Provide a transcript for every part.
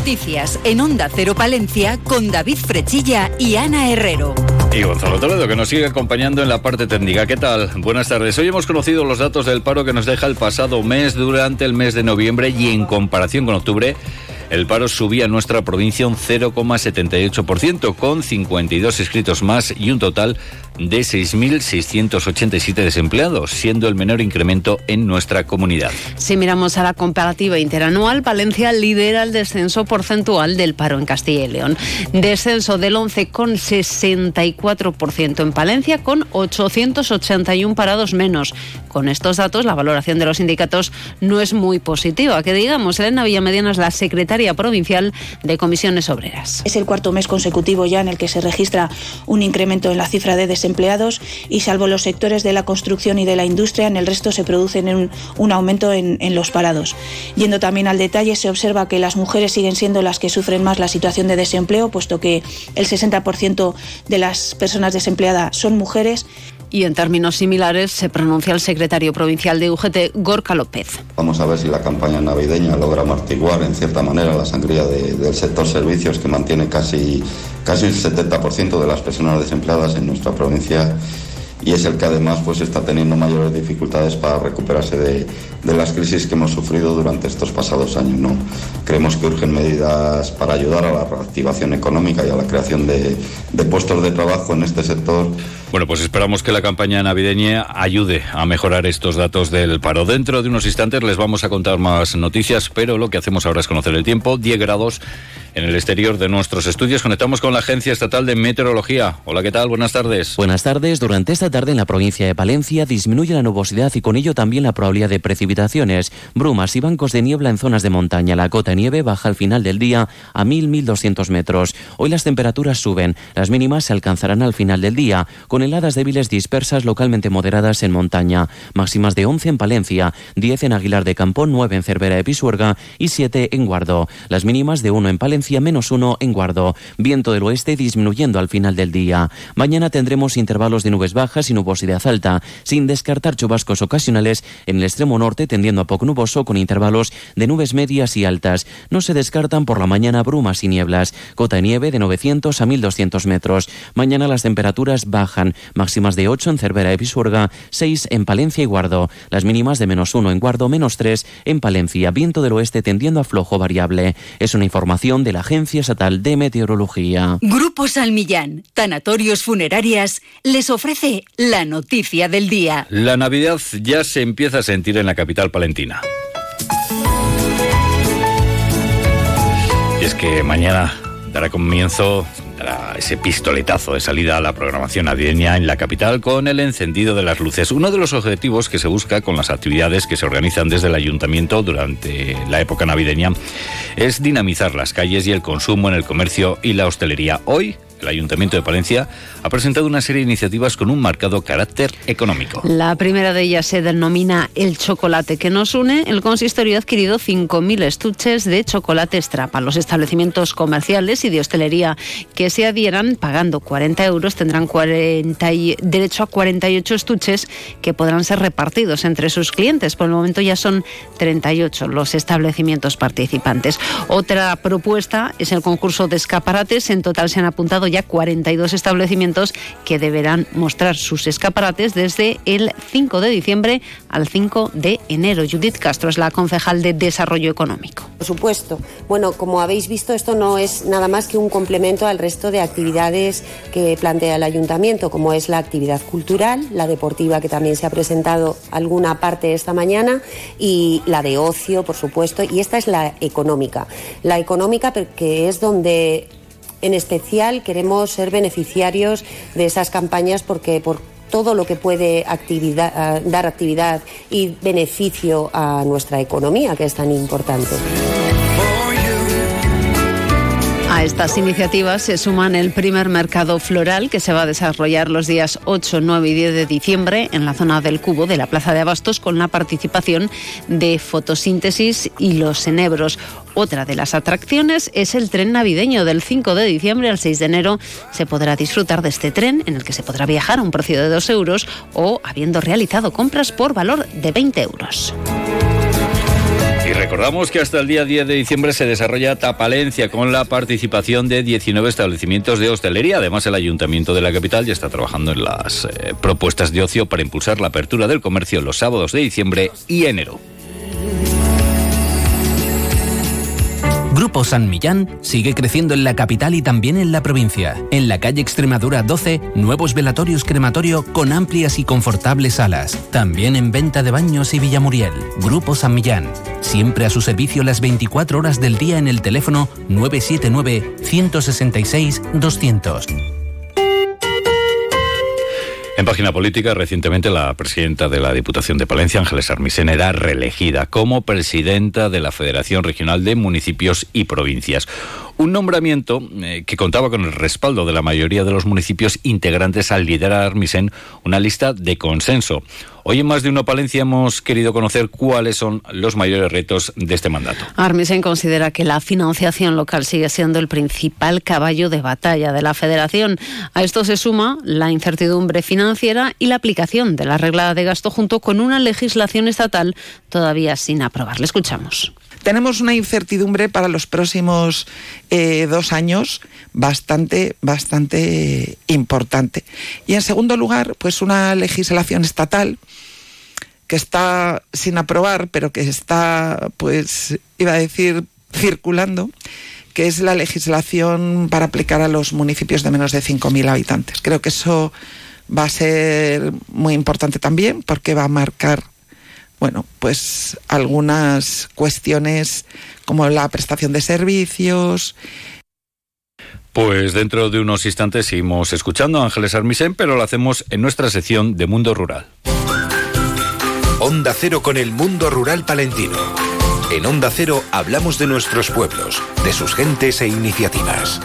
Noticias en Onda Cero Palencia con David Frechilla y Ana Herrero. Y Gonzalo Toledo, que nos sigue acompañando en la parte técnica. ¿Qué tal? Buenas tardes. Hoy hemos conocido los datos del paro que nos deja el pasado mes durante el mes de noviembre y en comparación con octubre el paro subía en nuestra provincia un 0,78%, con 52 inscritos más y un total de 6.687 desempleados, siendo el menor incremento en nuestra comunidad. Si miramos a la comparativa interanual, Valencia lidera el descenso porcentual del paro en Castilla y León. Descenso del 11,64% en Palencia, con 881 parados menos. Con estos datos, la valoración de los sindicatos no es muy positiva. Que digamos, Elena Villamediana es la secretaria provincial de comisiones obreras. Es el cuarto mes consecutivo ya en el que se registra un incremento en la cifra de desempleados empleados y salvo los sectores de la construcción y de la industria, en el resto se produce un, un aumento en, en, los parados. Yendo también al detalle, se observa que las mujeres siguen siendo las que sufren más la situación de desempleo, puesto que el 60% de las personas desempleadas son mujeres. Y en términos similares se pronuncia el secretario provincial de UGT, Gorka López. Vamos a ver si la campaña navideña logra amortiguar en cierta manera la sangría de, del sector servicios que mantiene casi, casi el 70% de las personas desempleadas en nuestra provincia y es el que además pues está teniendo mayores dificultades para recuperarse de, de, las crisis que hemos sufrido durante estos pasados años. ¿no? Creemos que urgen medidas para ayudar a la reactivación económica y a la creación de, de puestos de trabajo en este sector. Bueno, pues esperamos que la campaña navideña ayude a mejorar estos datos del paro. Dentro de unos instantes les vamos a contar más noticias, pero lo que hacemos ahora es conocer el tiempo. 10 grados en el exterior de nuestros estudios. Conectamos con la Agencia Estatal de Meteorología. Hola, ¿qué tal? Buenas tardes. Buenas tardes. Durante esta tarde en la provincia de Palencia disminuye la nubosidad y con ello también la probabilidad de precipitaciones. Brumas y bancos de niebla en zonas de montaña. La cota de nieve baja al final del día a 1.000-1.200 metros. Hoy las temperaturas suben. Las mínimas se alcanzarán al final del día, con heladas débiles dispersas localmente moderadas en montaña. Máximas de 11 en Palencia, 10 en Aguilar de Campón, 9 en Cervera de Pisuerga y 7 en Guardo. Las mínimas de 1 en Palencia menos uno en Guardo. Viento del oeste disminuyendo al final del día. Mañana tendremos intervalos de nubes bajas y nubosidad alta, sin descartar chubascos ocasionales en el extremo norte tendiendo a poco nuboso con intervalos de nubes medias y altas. No se descartan por la mañana brumas y nieblas. Cota de nieve de 900 a 1200 metros. Mañana las temperaturas bajan, máximas de 8 en Cervera de Pisuerga, 6 en Palencia y Guardo. Las mínimas de menos 1 en Guardo, menos 3 en Palencia. Viento del oeste tendiendo a flojo variable. Es una información de la Agencia Estatal de Meteorología. Grupo Salmillán, Tanatorios Funerarias, les ofrece la noticia del día. La Navidad ya se empieza a sentir en la capital palentina. Y es que mañana dará comienzo ese pistoletazo de salida a la programación navideña en la capital con el encendido de las luces. Uno de los objetivos que se busca con las actividades que se organizan desde el ayuntamiento durante la época navideña es dinamizar las calles y el consumo en el comercio y la hostelería. Hoy el Ayuntamiento de Palencia ha presentado una serie de iniciativas con un marcado carácter económico. La primera de ellas se denomina El chocolate que nos une. El consistorio ha adquirido 5.000 estuches de chocolate extrapa. Los establecimientos comerciales y de hostelería que se adhieran pagando 40 euros tendrán 40 y, derecho a 48 estuches que podrán ser repartidos entre sus clientes. Por el momento ya son 38 los establecimientos participantes. Otra propuesta es el concurso de escaparates. En total se han apuntado ya 42 establecimientos que deberán mostrar sus escaparates desde el 5 de diciembre al 5 de enero. Judith Castro es la concejal de Desarrollo Económico. Por supuesto. Bueno, como habéis visto, esto no es nada más que un complemento al resto de actividades que plantea el ayuntamiento, como es la actividad cultural, la deportiva, que también se ha presentado alguna parte esta mañana, y la de ocio, por supuesto, y esta es la económica. La económica, que es donde en especial queremos ser beneficiarios de esas campañas porque por todo lo que puede actividad, dar actividad y beneficio a nuestra economía, que es tan importante. A estas iniciativas se suman el primer mercado floral que se va a desarrollar los días 8, 9 y 10 de diciembre en la zona del Cubo de la Plaza de Abastos con la participación de fotosíntesis y los enebros. Otra de las atracciones es el tren navideño del 5 de diciembre al 6 de enero. Se podrá disfrutar de este tren en el que se podrá viajar a un precio de 2 euros o habiendo realizado compras por valor de 20 euros. Recordamos que hasta el día 10 de diciembre se desarrolla Tapalencia con la participación de 19 establecimientos de hostelería. Además, el Ayuntamiento de la capital ya está trabajando en las eh, propuestas de ocio para impulsar la apertura del comercio los sábados de diciembre y enero. Grupo San Millán sigue creciendo en la capital y también en la provincia. En la calle Extremadura 12, nuevos velatorios crematorio con amplias y confortables salas. También en venta de baños y Villamuriel. Grupo San Millán. Siempre a su servicio las 24 horas del día en el teléfono 979 166 200. En página política, recientemente la presidenta de la Diputación de Palencia, Ángeles Armisen, era reelegida como presidenta de la Federación Regional de Municipios y Provincias. Un nombramiento eh, que contaba con el respaldo de la mayoría de los municipios integrantes al liderar Armisen una lista de consenso. Hoy en más de uno Palencia hemos querido conocer cuáles son los mayores retos de este mandato. Armisen considera que la financiación local sigue siendo el principal caballo de batalla de la federación. A esto se suma la incertidumbre financiera y la aplicación de la regla de gasto junto con una legislación estatal todavía sin aprobar. Le escuchamos tenemos una incertidumbre para los próximos eh, dos años bastante, bastante importante. Y en segundo lugar, pues una legislación estatal que está sin aprobar, pero que está, pues, iba a decir, circulando, que es la legislación para aplicar a los municipios de menos de 5.000 habitantes. Creo que eso va a ser muy importante también porque va a marcar bueno, pues algunas cuestiones como la prestación de servicios. Pues dentro de unos instantes seguimos escuchando a Ángeles Armisen, pero lo hacemos en nuestra sección de Mundo Rural. Onda Cero con el mundo rural palentino. En Onda Cero hablamos de nuestros pueblos, de sus gentes e iniciativas.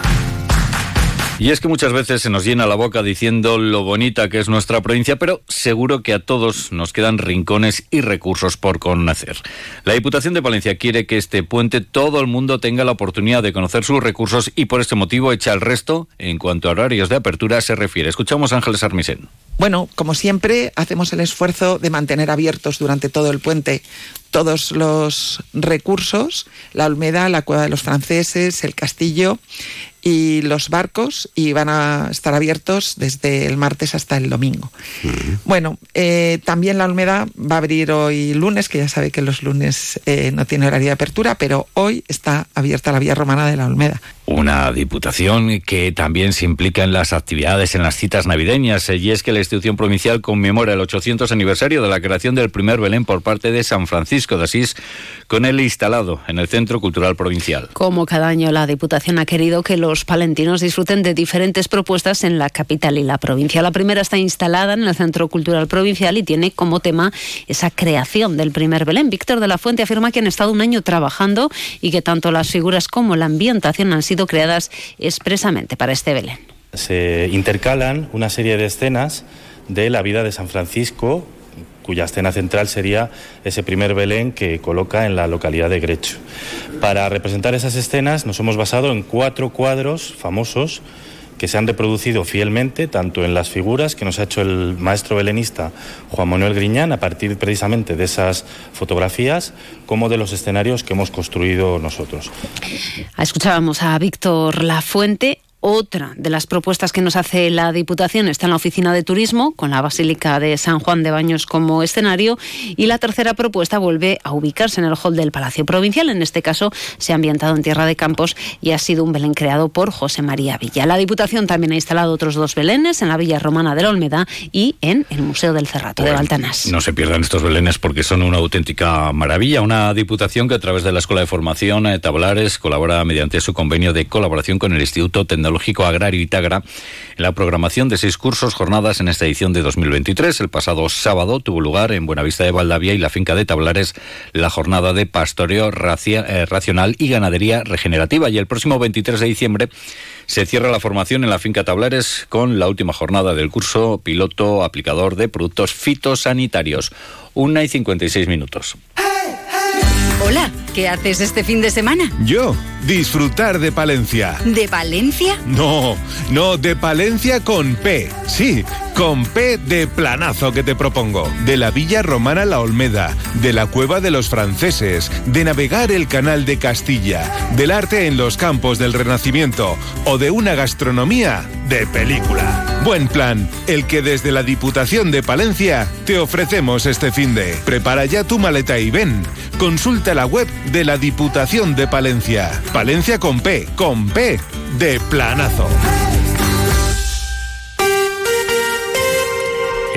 Y es que muchas veces se nos llena la boca diciendo lo bonita que es nuestra provincia, pero seguro que a todos nos quedan rincones y recursos por conocer. La Diputación de Valencia quiere que este puente todo el mundo tenga la oportunidad de conocer sus recursos y por este motivo echa el resto en cuanto a horarios de apertura se refiere. Escuchamos a Ángeles Armisen. Bueno, como siempre, hacemos el esfuerzo de mantener abiertos durante todo el puente todos los recursos, la Olmeda, la Cueva de los Franceses, el castillo y los barcos y van a estar abiertos desde el martes hasta el domingo. Bueno, eh, también la Olmeda va a abrir hoy lunes, que ya sabe que los lunes eh, no tiene horario de apertura, pero hoy está abierta la vía romana de la Olmeda. Una diputación que también se implica en las actividades en las citas navideñas, y es que la institución provincial conmemora el 800 aniversario de la creación del primer Belén por parte de San Francisco de Asís, con él instalado en el Centro Cultural Provincial. Como cada año, la diputación ha querido que los palentinos disfruten de diferentes propuestas en la capital y la provincia. La primera está instalada en el Centro Cultural Provincial y tiene como tema esa creación del primer Belén. Víctor de la Fuente afirma que han estado un año trabajando y que tanto las figuras como la ambientación han sido creadas expresamente para este Belén. Se intercalan una serie de escenas de la vida de San Francisco cuya escena central sería ese primer Belén que coloca en la localidad de Grecho. Para representar esas escenas nos hemos basado en cuatro cuadros famosos que se han reproducido fielmente tanto en las figuras que nos ha hecho el maestro belenista Juan Manuel Griñán a partir precisamente de esas fotografías como de los escenarios que hemos construido nosotros. Escuchábamos a Víctor Lafuente otra de las propuestas que nos hace la Diputación está en la Oficina de Turismo, con la Basílica de San Juan de Baños como escenario. Y la tercera propuesta vuelve a ubicarse en el hall del Palacio Provincial. En este caso, se ha ambientado en Tierra de Campos y ha sido un Belén creado por José María Villa. La Diputación también ha instalado otros dos Belenes en la Villa Romana de la Olmeda y en el Museo del Cerrato de Baltanás. No se pierdan estos Belenes porque son una auténtica maravilla. Una Diputación que a través de la Escuela de Formación eh, Tablares colabora mediante su convenio de colaboración con el Instituto Tecnológico Agrario Itagra en la programación de seis cursos jornadas en esta edición de 2023. El pasado sábado tuvo lugar en Buenavista de Valdavia y la finca de Tablares la jornada de pastoreo eh, racional y ganadería regenerativa y el próximo 23 de diciembre se cierra la formación en la finca Tablares con la última jornada del curso piloto aplicador de productos fitosanitarios. Una y 56 minutos. Hola, ¿qué haces este fin de semana? Yo, disfrutar de Palencia. ¿De Valencia? No, no, de Palencia con P. Sí, con P de planazo que te propongo. De la Villa Romana La Olmeda, de la Cueva de los Franceses, de navegar el Canal de Castilla, del arte en los campos del Renacimiento o de una gastronomía de película. Buen plan, el que desde la Diputación de Palencia te ofrecemos este fin de. Prepara ya tu maleta y ven. Consulta la web de la Diputación de Palencia. Palencia con P, con P de planazo.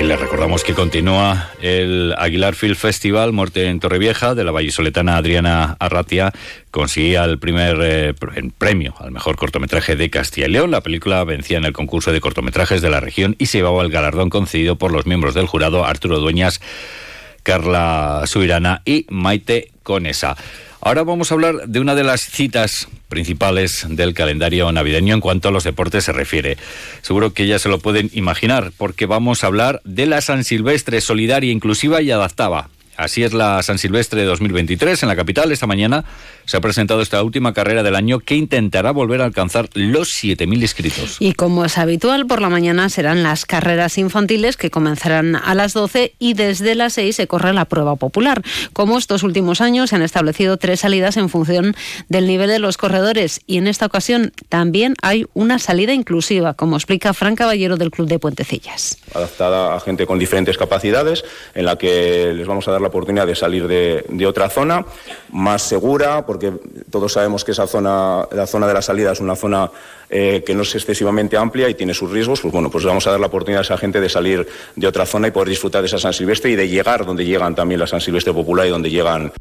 Y les recordamos que continúa el Aguilar Film Festival, Muerte en Torrevieja, de la vallisoletana Adriana Arratia, conseguía el primer eh, premio al mejor cortometraje de Castilla y León. La película vencía en el concurso de cortometrajes de la región y se llevaba el galardón concedido por los miembros del jurado Arturo Dueñas, Carla Suirana y Maite Conesa. Ahora vamos a hablar de una de las citas principales del calendario navideño en cuanto a los deportes se refiere. Seguro que ya se lo pueden imaginar, porque vamos a hablar de la San Silvestre solidaria, inclusiva y adaptada. Así es la San Silvestre 2023 en la capital. Esta mañana se ha presentado esta última carrera del año que intentará volver a alcanzar los 7.000 inscritos. Y como es habitual, por la mañana serán las carreras infantiles que comenzarán a las 12 y desde las 6 se corre la prueba popular. Como estos últimos años se han establecido tres salidas en función del nivel de los corredores y en esta ocasión también hay una salida inclusiva, como explica Fran Caballero del Club de Puentecillas. Adaptada a gente con diferentes capacidades, en la que les vamos a dar la oportunidad de salir de, otra zona más segura, porque todos sabemos que esa zona, la zona de la salida es una zona eh, que no es excesivamente amplia y tiene sus riesgos, pues bueno, pues vamos a dar la oportunidad a esa gente de salir de otra zona y poder disfrutar de esa San Silvestre y de llegar donde llegan también la San Silvestre Popular y donde llegan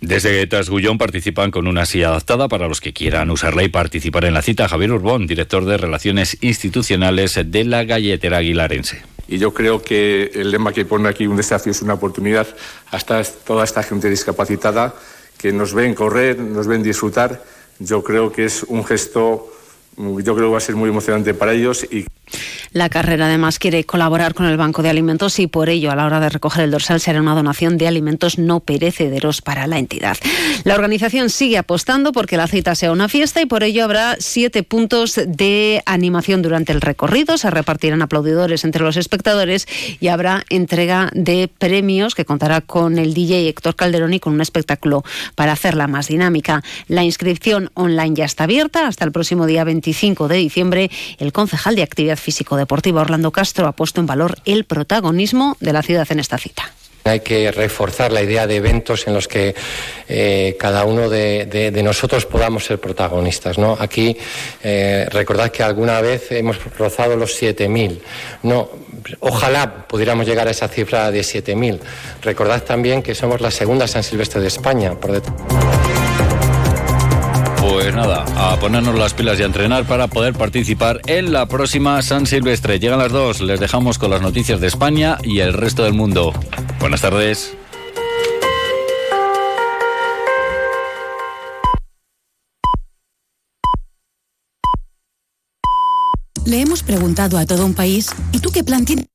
desde Trasgullón participan con una silla adaptada para los que quieran usarla y participar en la cita. Javier Urbón, director de Relaciones Institucionales de la Galletera Aguilarense. Y yo creo que el lema que pone aquí un desafío es una oportunidad hasta toda esta gente discapacitada que nos ven correr, nos ven disfrutar. Yo creo que es un gesto, yo creo que va a ser muy emocionante para ellos y la carrera además quiere colaborar con el Banco de Alimentos y por ello a la hora de recoger el dorsal será una donación de alimentos no perecederos para la entidad. La organización sigue apostando porque la cita sea una fiesta y por ello habrá siete puntos de animación durante el recorrido. Se repartirán aplaudidores entre los espectadores y habrá entrega de premios que contará con el DJ Héctor Calderón y con un espectáculo para hacerla más dinámica. La inscripción online ya está abierta hasta el próximo día 25 de diciembre. El concejal de Actividad Físico-Deportiva Orlando Castro ha puesto en valor el protagonismo de la ciudad en esta cita. Hay que reforzar la idea de eventos en los que eh, cada uno de, nosotros podamos ser protagonistas. ¿no? Aquí eh, recordad que alguna vez hemos rozado los 7.000. No, ojalá pudiéramos llegar a esa cifra de 7.000. Recordad también que somos la segunda San Silvestre de España. Por pues nada, a ponernos las pilas y a entrenar para poder participar en la próxima San Silvestre. Llegan las dos, les dejamos con las noticias de España y el resto del mundo. Buenas tardes. Le hemos preguntado a todo un país, ¿y tú qué plan tienes?